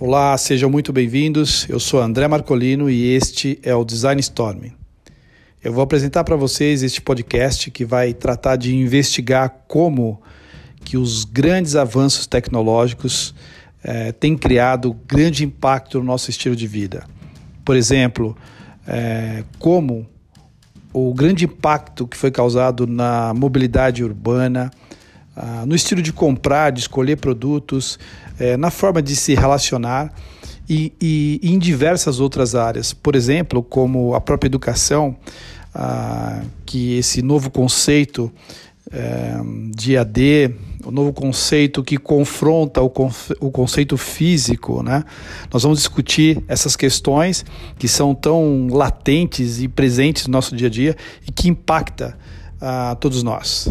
Olá, sejam muito bem-vindos. Eu sou André Marcolino e este é o Design Storm. Eu vou apresentar para vocês este podcast que vai tratar de investigar como que os grandes avanços tecnológicos eh, têm criado grande impacto no nosso estilo de vida. Por exemplo, eh, como o grande impacto que foi causado na mobilidade urbana, ah, no estilo de comprar, de escolher produtos, eh, na forma de se relacionar e, e, em diversas outras áreas. Por exemplo, como a própria educação, ah, que esse novo conceito eh, de AD, o novo conceito que confronta o, conce o conceito físico, né? Nós vamos discutir essas questões que são tão latentes e presentes no nosso dia a dia e que impacta a ah, todos nós.